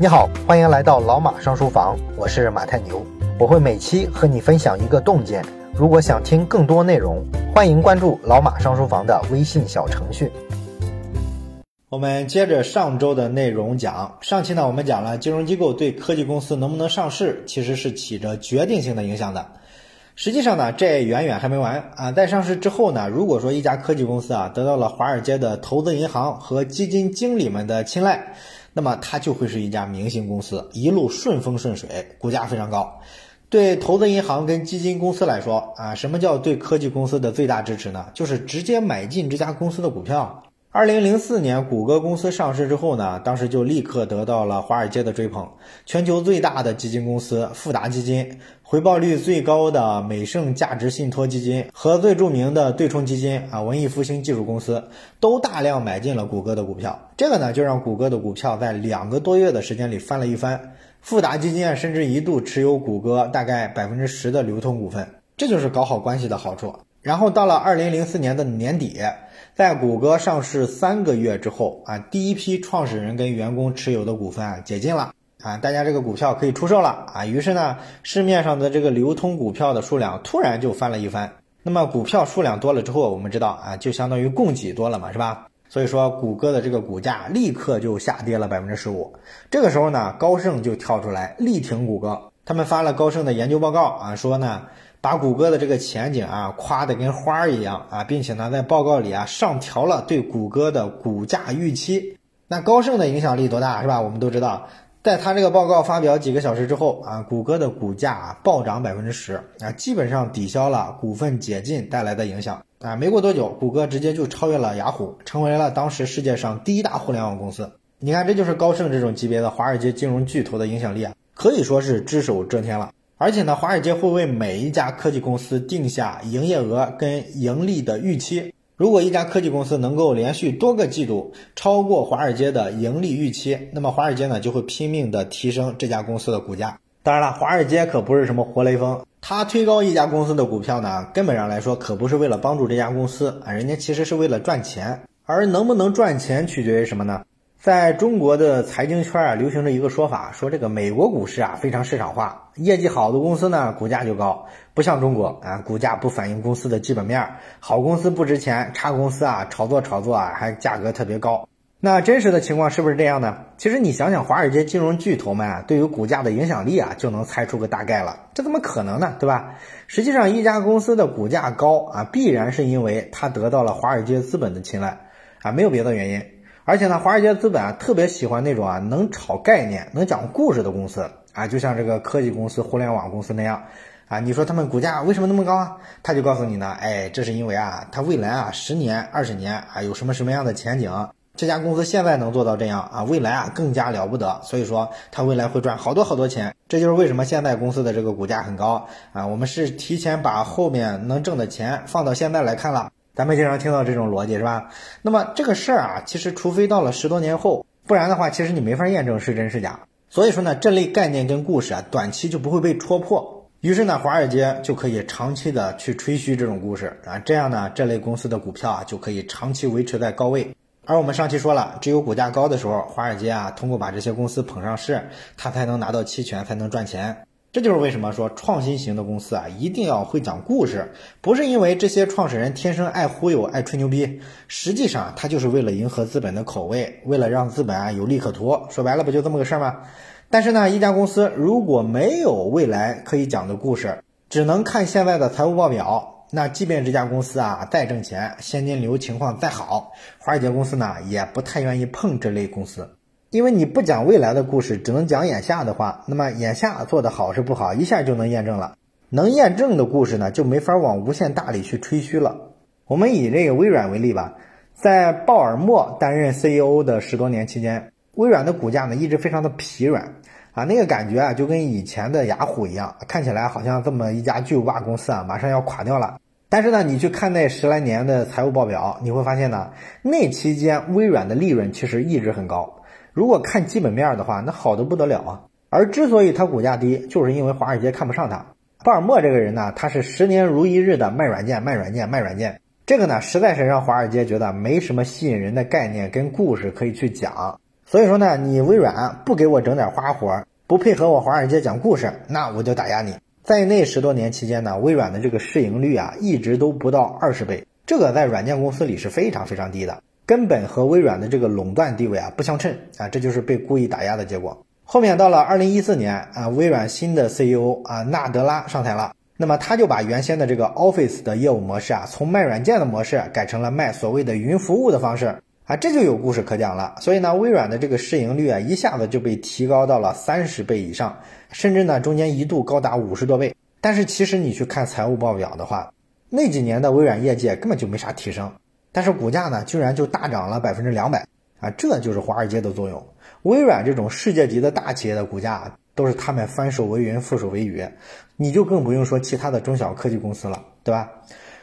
你好，欢迎来到老马上书房，我是马太牛，我会每期和你分享一个洞见。如果想听更多内容，欢迎关注老马上书房的微信小程序。我们接着上周的内容讲，上期呢我们讲了金融机构对科技公司能不能上市，其实是起着决定性的影响的。实际上呢，这远远还没完啊！在上市之后呢，如果说一家科技公司啊得到了华尔街的投资银行和基金经理们的青睐，那么它就会是一家明星公司，一路顺风顺水，股价非常高。对投资银行跟基金公司来说啊，什么叫对科技公司的最大支持呢？就是直接买进这家公司的股票。二零零四年，谷歌公司上市之后呢，当时就立刻得到了华尔街的追捧。全球最大的基金公司富达基金、回报率最高的美盛价值信托基金和最著名的对冲基金啊文艺复兴技术公司，都大量买进了谷歌的股票。这个呢，就让谷歌的股票在两个多月的时间里翻了一番。富达基金啊甚至一度持有谷歌大概百分之十的流通股份，这就是搞好关系的好处。然后到了二零零四年的年底。在谷歌上市三个月之后啊，第一批创始人跟员工持有的股份啊解禁了啊，大家这个股票可以出售了啊。于是呢，市面上的这个流通股票的数量突然就翻了一番。那么股票数量多了之后，我们知道啊，就相当于供给多了嘛，是吧？所以说，谷歌的这个股价立刻就下跌了百分之十五。这个时候呢，高盛就跳出来力挺谷歌，他们发了高盛的研究报告啊，说呢。把谷歌的这个前景啊夸得跟花儿一样啊，并且呢在报告里啊上调了对谷歌的股价预期。那高盛的影响力多大是吧？我们都知道，在他这个报告发表几个小时之后啊，谷歌的股价暴涨百分之十啊，基本上抵消了股份解禁带来的影响啊。没过多久，谷歌直接就超越了雅虎，成为了当时世界上第一大互联网公司。你看，这就是高盛这种级别的华尔街金融巨头的影响力啊，可以说是只手遮天了。而且呢，华尔街会为每一家科技公司定下营业额跟盈利的预期。如果一家科技公司能够连续多个季度超过华尔街的盈利预期，那么华尔街呢就会拼命的提升这家公司的股价。当然了，华尔街可不是什么活雷锋，他推高一家公司的股票呢，根本上来说可不是为了帮助这家公司啊，人家其实是为了赚钱。而能不能赚钱取决于什么呢？在中国的财经圈啊，流行着一个说法，说这个美国股市啊非常市场化，业绩好的公司呢股价就高，不像中国啊，股价不反映公司的基本面，好公司不值钱，差公司啊炒作炒作啊还价格特别高。那真实的情况是不是这样呢？其实你想想，华尔街金融巨头们啊对于股价的影响力啊，就能猜出个大概了。这怎么可能呢？对吧？实际上，一家公司的股价高啊，必然是因为它得到了华尔街资本的青睐啊，没有别的原因。而且呢，华尔街资本啊特别喜欢那种啊能炒概念、能讲故事的公司啊，就像这个科技公司、互联网公司那样啊。你说他们股价为什么那么高啊？他就告诉你呢，哎，这是因为啊，它未来啊十年、二十年啊有什么什么样的前景？这家公司现在能做到这样啊，未来啊更加了不得。所以说它未来会赚好多好多钱。这就是为什么现在公司的这个股价很高啊。我们是提前把后面能挣的钱放到现在来看了。咱们经常听到这种逻辑是吧？那么这个事儿啊，其实除非到了十多年后，不然的话，其实你没法验证是真是假。所以说呢，这类概念跟故事啊，短期就不会被戳破。于是呢，华尔街就可以长期的去吹嘘这种故事啊，这样呢，这类公司的股票啊就可以长期维持在高位。而我们上期说了，只有股价高的时候，华尔街啊通过把这些公司捧上市，它才能拿到期权，才能赚钱。这就是为什么说创新型的公司啊，一定要会讲故事，不是因为这些创始人天生爱忽悠、爱吹牛逼，实际上他就是为了迎合资本的口味，为了让资本啊有利可图。说白了，不就这么个事儿吗？但是呢，一家公司如果没有未来可以讲的故事，只能看现在的财务报表，那即便这家公司啊再挣钱，现金流情况再好，华尔街公司呢也不太愿意碰这类公司。因为你不讲未来的故事，只能讲眼下的话，那么眼下做的好是不好，一下就能验证了。能验证的故事呢，就没法往无限大里去吹嘘了。我们以这个微软为例吧，在鲍尔默担任 CEO 的十多年期间，微软的股价呢一直非常的疲软啊，那个感觉啊就跟以前的雅虎一样，看起来好像这么一家巨无霸公司啊马上要垮掉了。但是呢，你去看那十来年的财务报表，你会发现呢，那期间微软的利润其实一直很高。如果看基本面的话，那好的不得了啊！而之所以它股价低，就是因为华尔街看不上它。鲍尔默这个人呢，他是十年如一日的卖软件、卖软件、卖软件，这个呢，实在是让华尔街觉得没什么吸引人的概念跟故事可以去讲，所以说呢，你微软不给我整点花活，不配合我华尔街讲故事，那我就打压你。在那十多年期间呢，微软的这个市盈率啊，一直都不到二十倍，这个在软件公司里是非常非常低的，根本和微软的这个垄断地位啊不相称啊，这就是被故意打压的结果。后面到了二零一四年啊，微软新的 CEO 啊纳德拉上台了，那么他就把原先的这个 Office 的业务模式啊，从卖软件的模式改成了卖所谓的云服务的方式。啊，这就有故事可讲了。所以呢，微软的这个市盈率啊，一下子就被提高到了三十倍以上，甚至呢，中间一度高达五十多倍。但是其实你去看财务报表的话，那几年的微软业绩根本就没啥提升，但是股价呢，居然就大涨了百分之两百啊！这就是华尔街的作用。微软这种世界级的大企业的股价都是他们翻手为云，覆手为雨，你就更不用说其他的中小科技公司了，对吧？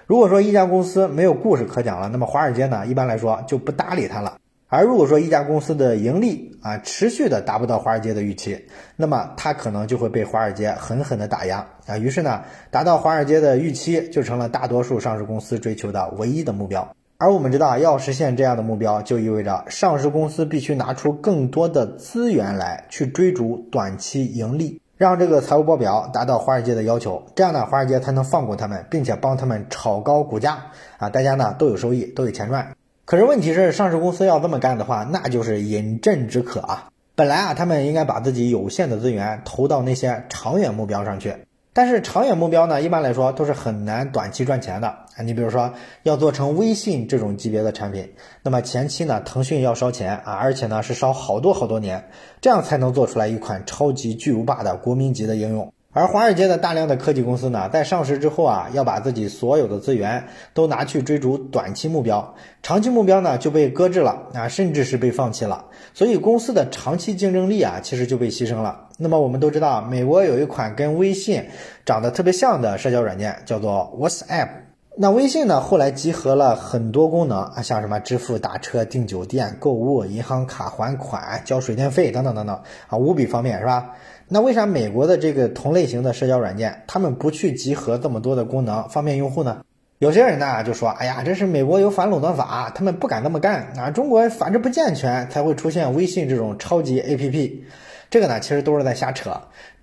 如果说一家公司没有故事可讲了，那么华尔街呢一般来说就不搭理它了。而如果说一家公司的盈利啊持续的达不到华尔街的预期，那么它可能就会被华尔街狠狠的打压啊。于是呢，达到华尔街的预期就成了大多数上市公司追求的唯一的目标。而我们知道，要实现这样的目标，就意味着上市公司必须拿出更多的资源来去追逐短期盈利。让这个财务报表达到华尔街的要求，这样呢，华尔街才能放过他们，并且帮他们炒高股价啊，大家呢都有收益，都有钱赚。可是问题是，上市公司要这么干的话，那就是饮鸩止渴啊。本来啊，他们应该把自己有限的资源投到那些长远目标上去。但是长远目标呢，一般来说都是很难短期赚钱的啊。你比如说要做成微信这种级别的产品，那么前期呢，腾讯要烧钱啊，而且呢是烧好多好多年，这样才能做出来一款超级巨无霸的国民级的应用。而华尔街的大量的科技公司呢，在上市之后啊，要把自己所有的资源都拿去追逐短期目标，长期目标呢就被搁置了啊，甚至是被放弃了。所以公司的长期竞争力啊，其实就被牺牲了。那么我们都知道，美国有一款跟微信长得特别像的社交软件，叫做 WhatsApp。那微信呢，后来集合了很多功能啊，像什么支付、打车、订酒店、购物、银行卡还款、交水电费等等等等啊，无比方便，是吧？那为啥美国的这个同类型的社交软件，他们不去集合这么多的功能，方便用户呢？有些人呢就说，哎呀，这是美国有反垄断法，他们不敢这么干啊。中国法制不健全，才会出现微信这种超级 APP。这个呢，其实都是在瞎扯。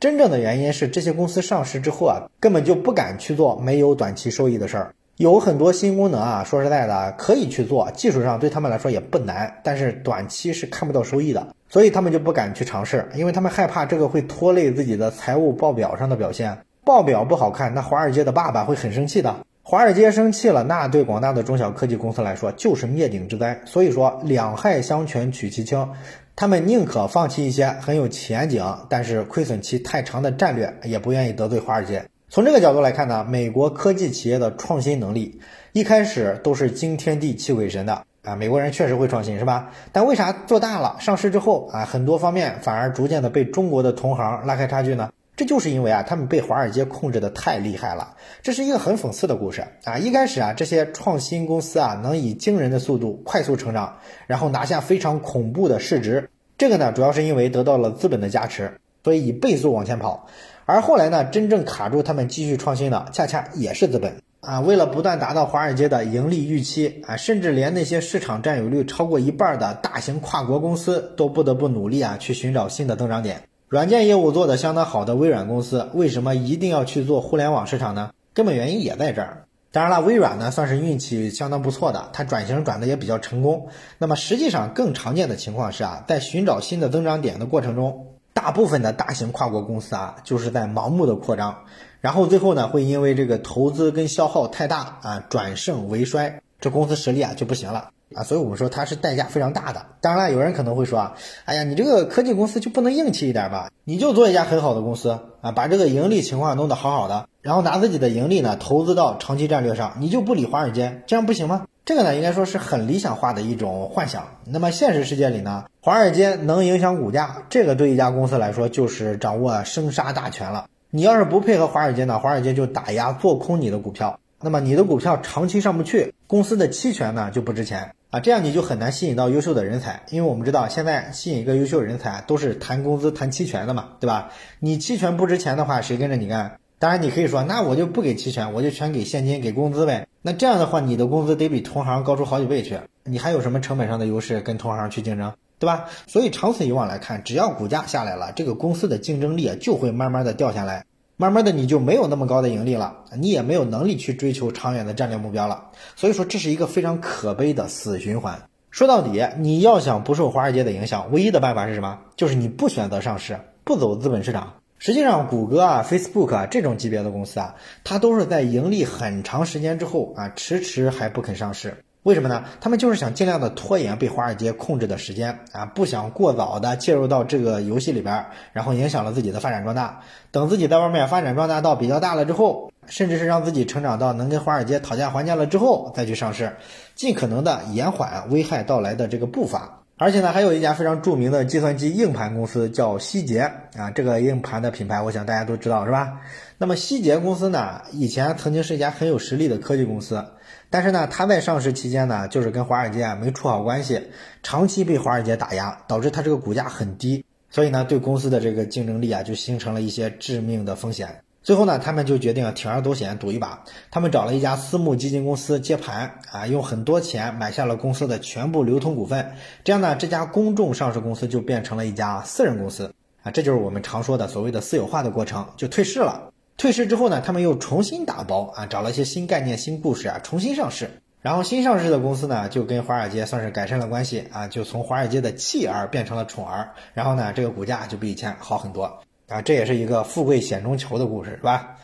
真正的原因是，这些公司上市之后啊，根本就不敢去做没有短期收益的事儿。有很多新功能啊，说实在的，可以去做，技术上对他们来说也不难，但是短期是看不到收益的。所以他们就不敢去尝试，因为他们害怕这个会拖累自己的财务报表上的表现。报表不好看，那华尔街的爸爸会很生气的。华尔街生气了，那对广大的中小科技公司来说就是灭顶之灾。所以说，两害相权取其轻，他们宁可放弃一些很有前景，但是亏损期太长的战略，也不愿意得罪华尔街。从这个角度来看呢，美国科技企业的创新能力一开始都是惊天地泣鬼神的。啊，美国人确实会创新，是吧？但为啥做大了、上市之后啊，很多方面反而逐渐的被中国的同行拉开差距呢？这就是因为啊，他们被华尔街控制的太厉害了。这是一个很讽刺的故事啊！一开始啊，这些创新公司啊，能以惊人的速度快速成长，然后拿下非常恐怖的市值。这个呢，主要是因为得到了资本的加持，所以以倍速往前跑。而后来呢，真正卡住他们继续创新的，恰恰也是资本。啊，为了不断达到华尔街的盈利预期啊，甚至连那些市场占有率超过一半的大型跨国公司都不得不努力啊，去寻找新的增长点。软件业务做得相当好的微软公司，为什么一定要去做互联网市场呢？根本原因也在这儿。当然了，微软呢算是运气相当不错的，它转型转的也比较成功。那么实际上更常见的情况是啊，在寻找新的增长点的过程中。大部分的大型跨国公司啊，就是在盲目的扩张，然后最后呢，会因为这个投资跟消耗太大啊，转盛为衰，这公司实力啊就不行了啊，所以我们说它是代价非常大的。当然了，有人可能会说啊，哎呀，你这个科技公司就不能硬气一点吧？你就做一家很好的公司啊，把这个盈利情况弄得好好的，然后拿自己的盈利呢投资到长期战略上，你就不理华尔街，这样不行吗？这个呢，应该说是很理想化的一种幻想。那么现实世界里呢，华尔街能影响股价，这个对一家公司来说就是掌握生杀大权了。你要是不配合华尔街呢，华尔街就打压做空你的股票，那么你的股票长期上不去，公司的期权呢就不值钱啊，这样你就很难吸引到优秀的人才。因为我们知道现在吸引一个优秀人才都是谈工资、谈期权的嘛，对吧？你期权不值钱的话，谁跟着你干？当然，你可以说，那我就不给期权，我就全给现金、给工资呗。那这样的话，你的工资得比同行高出好几倍去，你还有什么成本上的优势跟同行去竞争？对吧？所以长此以往来看，只要股价下来了，这个公司的竞争力啊就会慢慢的掉下来，慢慢的你就没有那么高的盈利了，你也没有能力去追求长远的战略目标了。所以说这是一个非常可悲的死循环。说到底，你要想不受华尔街的影响，唯一的办法是什么？就是你不选择上市，不走资本市场。实际上，谷歌啊、Facebook 啊这种级别的公司啊，它都是在盈利很长时间之后啊，迟迟还不肯上市。为什么呢？他们就是想尽量的拖延被华尔街控制的时间啊，不想过早的介入到这个游戏里边，然后影响了自己的发展壮大。等自己在外面发展壮大到比较大了之后，甚至是让自己成长到能跟华尔街讨价还价了之后再去上市，尽可能的延缓危害到来的这个步伐。而且呢，还有一家非常著名的计算机硬盘公司叫希捷啊，这个硬盘的品牌，我想大家都知道是吧？那么希捷公司呢，以前曾经是一家很有实力的科技公司，但是呢，它在上市期间呢，就是跟华尔街啊没处好关系，长期被华尔街打压，导致它这个股价很低，所以呢，对公司的这个竞争力啊，就形成了一些致命的风险。最后呢，他们就决定铤而走险赌一把。他们找了一家私募基金公司接盘啊，用很多钱买下了公司的全部流通股份。这样呢，这家公众上市公司就变成了一家私人公司啊，这就是我们常说的所谓的私有化的过程，就退市了。退市之后呢，他们又重新打包啊，找了一些新概念、新故事啊，重新上市。然后新上市的公司呢，就跟华尔街算是改善了关系啊，就从华尔街的弃儿变成了宠儿。然后呢，这个股价就比以前好很多。啊，这也是一个富贵险中求的故事，是吧？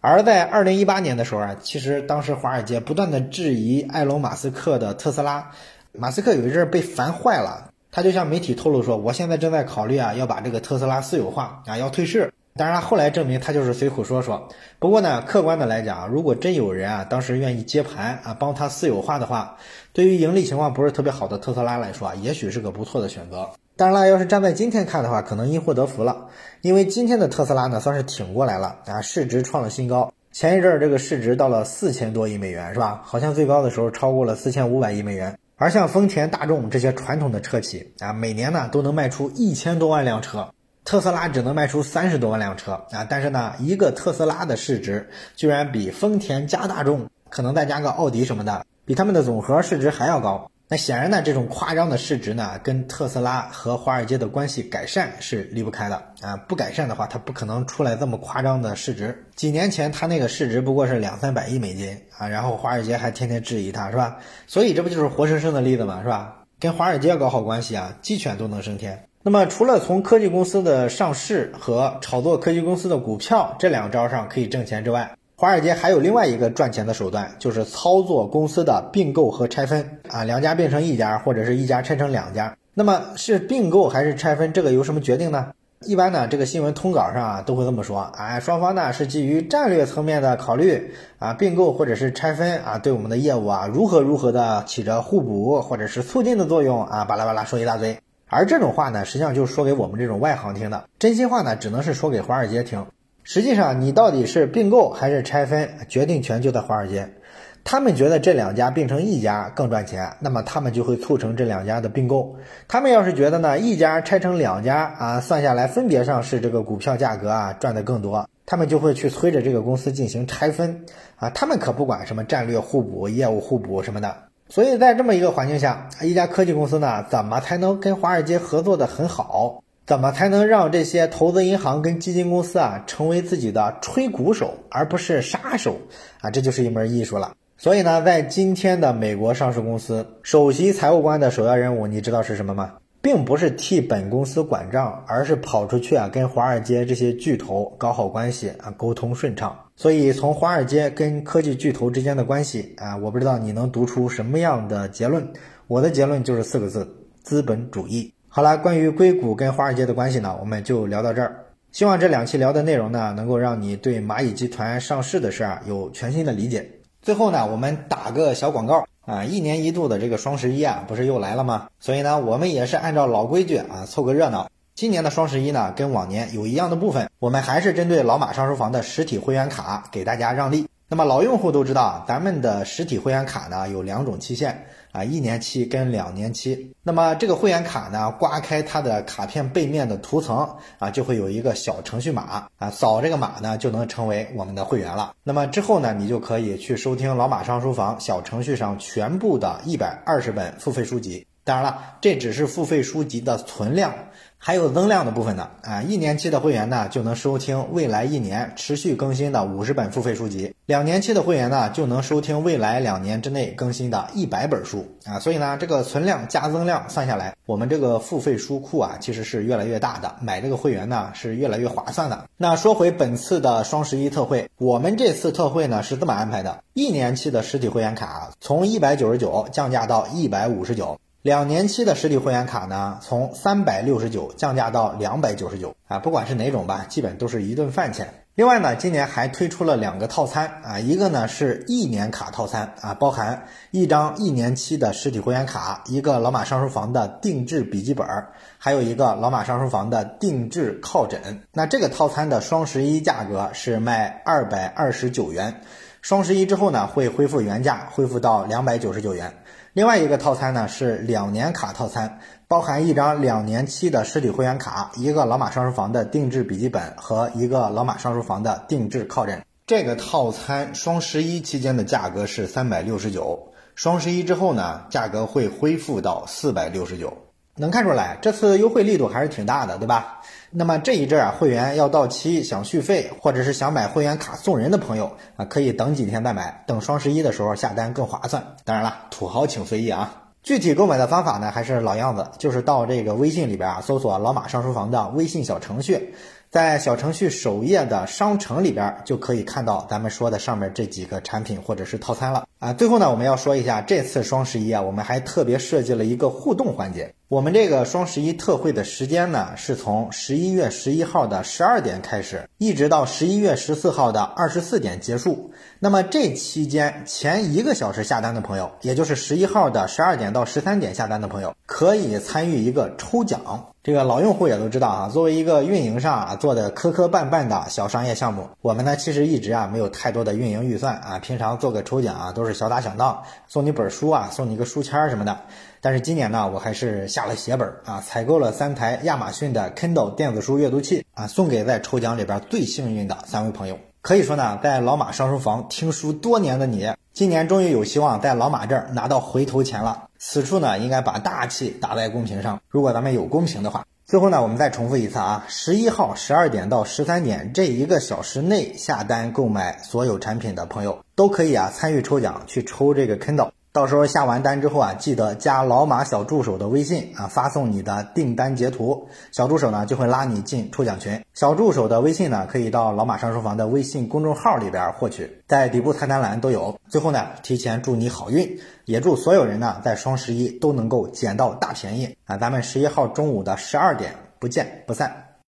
而在二零一八年的时候啊，其实当时华尔街不断的质疑埃隆·马斯克的特斯拉，马斯克有一阵被烦坏了，他就向媒体透露说，我现在正在考虑啊，要把这个特斯拉私有化啊，要退市。当然，后来证明他就是随口说说。不过呢，客观的来讲，如果真有人啊，当时愿意接盘啊，帮他私有化的话，对于盈利情况不是特别好的特斯拉来说啊，也许是个不错的选择。当然了，要是站在今天看的话，可能因祸得福了，因为今天的特斯拉呢，算是挺过来了啊，市值创了新高。前一阵儿这个市值到了四千多亿美元，是吧？好像最高的时候超过了四千五百亿美元。而像丰田、大众这些传统的车企啊，每年呢都能卖出一千多万辆车。特斯拉只能卖出三十多万辆车啊，但是呢，一个特斯拉的市值居然比丰田加大众，可能再加个奥迪什么的，比他们的总和市值还要高。那显然呢，这种夸张的市值呢，跟特斯拉和华尔街的关系改善是离不开的啊。不改善的话，它不可能出来这么夸张的市值。几年前它那个市值不过是两三百亿美金啊，然后华尔街还天天质疑它，是吧？所以这不就是活生生的例子嘛，是吧？跟华尔街搞好关系啊，鸡犬都能升天。那么，除了从科技公司的上市和炒作科技公司的股票这两招上可以挣钱之外，华尔街还有另外一个赚钱的手段，就是操作公司的并购和拆分啊，两家变成一家，或者是一家拆成两家。那么是并购还是拆分，这个由什么决定呢？一般呢，这个新闻通稿上啊都会这么说，啊，双方呢是基于战略层面的考虑啊，并购或者是拆分啊，对我们的业务啊如何如何的起着互补或者是促进的作用啊，巴拉巴拉说一大堆。而这种话呢，实际上就是说给我们这种外行听的。真心话呢，只能是说给华尔街听。实际上，你到底是并购还是拆分，决定权就在华尔街。他们觉得这两家并成一家更赚钱，那么他们就会促成这两家的并购。他们要是觉得呢，一家拆成两家啊，算下来分别上市这个股票价格啊赚的更多，他们就会去催着这个公司进行拆分啊。他们可不管什么战略互补、业务互补什么的。所以在这么一个环境下，一家科技公司呢，怎么才能跟华尔街合作的很好？怎么才能让这些投资银行跟基金公司啊，成为自己的吹鼓手，而不是杀手啊？这就是一门艺术了。所以呢，在今天的美国上市公司，首席财务官的首要任务，你知道是什么吗？并不是替本公司管账，而是跑出去啊，跟华尔街这些巨头搞好关系啊，沟通顺畅。所以，从华尔街跟科技巨头之间的关系啊，我不知道你能读出什么样的结论。我的结论就是四个字：资本主义。好了，关于硅谷跟华尔街的关系呢，我们就聊到这儿。希望这两期聊的内容呢，能够让你对蚂蚁集团上市的事儿有全新的理解。最后呢，我们打个小广告啊，一年一度的这个双十一啊，不是又来了吗？所以呢，我们也是按照老规矩啊，凑个热闹。今年的双十一呢，跟往年有一样的部分，我们还是针对老马上书房的实体会员卡给大家让利。那么老用户都知道，咱们的实体会员卡呢有两种期限啊，一年期跟两年期。那么这个会员卡呢，刮开它的卡片背面的涂层啊，就会有一个小程序码啊，扫这个码呢就能成为我们的会员了。那么之后呢，你就可以去收听老马上书房小程序上全部的一百二十本付费书籍。当然了，这只是付费书籍的存量。还有增量的部分呢，啊，一年期的会员呢就能收听未来一年持续更新的五十本付费书籍，两年期的会员呢就能收听未来两年之内更新的一百本书啊，所以呢，这个存量加增量算下来，我们这个付费书库啊其实是越来越大的，买这个会员呢是越来越划算的。那说回本次的双十一特惠，我们这次特惠呢是这么安排的：一年期的实体会员卡从一百九十九降价到一百五十九。两年期的实体会员卡呢，从三百六十九降价到两百九十九啊，不管是哪种吧，基本都是一顿饭钱。另外呢，今年还推出了两个套餐啊，一个呢是一年卡套餐啊，包含一张一年期的实体会员卡，一个老马上书房的定制笔记本，还有一个老马上书房的定制靠枕。那这个套餐的双十一价格是卖二百二十九元，双十一之后呢会恢复原价，恢复到两百九十九元。另外一个套餐呢是两年卡套餐，包含一张两年期的实体会员卡，一个老马上书房的定制笔记本和一个老马上书房的定制靠枕。这个套餐双十一期间的价格是三百六十九，双十一之后呢，价格会恢复到四百六十九。能看出来，这次优惠力度还是挺大的，对吧？那么这一阵啊，会员要到期想续费，或者是想买会员卡送人的朋友啊，可以等几天再买，等双十一的时候下单更划算。当然了，土豪请随意啊。具体购买的方法呢，还是老样子，就是到这个微信里边啊，搜索“老马上书房”的微信小程序。在小程序首页的商城里边，就可以看到咱们说的上面这几个产品或者是套餐了啊。最后呢，我们要说一下，这次双十一啊，我们还特别设计了一个互动环节。我们这个双十一特惠的时间呢，是从十一月十一号的十二点开始，一直到十一月十四号的二十四点结束。那么这期间前一个小时下单的朋友，也就是十一号的十二点到十三点下单的朋友，可以参与一个抽奖。这个老用户也都知道啊，作为一个运营上啊做的磕磕绊绊的小商业项目，我们呢其实一直啊没有太多的运营预算啊，平常做个抽奖啊都是小打小闹，送你本书啊，送你一个书签什么的。但是今年呢，我还是下了血本啊，采购了三台亚马逊的 Kindle 电子书阅读器啊，送给在抽奖里边最幸运的三位朋友。可以说呢，在老马上书房听书多年的你，今年终于有希望在老马这儿拿到回头钱了。此处呢，应该把大气打在公屏上。如果咱们有公屏的话，最后呢，我们再重复一次啊，十一号十二点到十三点这一个小时内下单购买所有产品的朋友，都可以啊参与抽奖，去抽这个 Kindle。到时候下完单之后啊，记得加老马小助手的微信啊，发送你的订单截图，小助手呢就会拉你进抽奖群。小助手的微信呢，可以到老马上书房的微信公众号里边获取，在底部菜单栏都有。最后呢，提前祝你好运，也祝所有人呢在双十一都能够捡到大便宜啊！咱们十一号中午的十二点不见不散。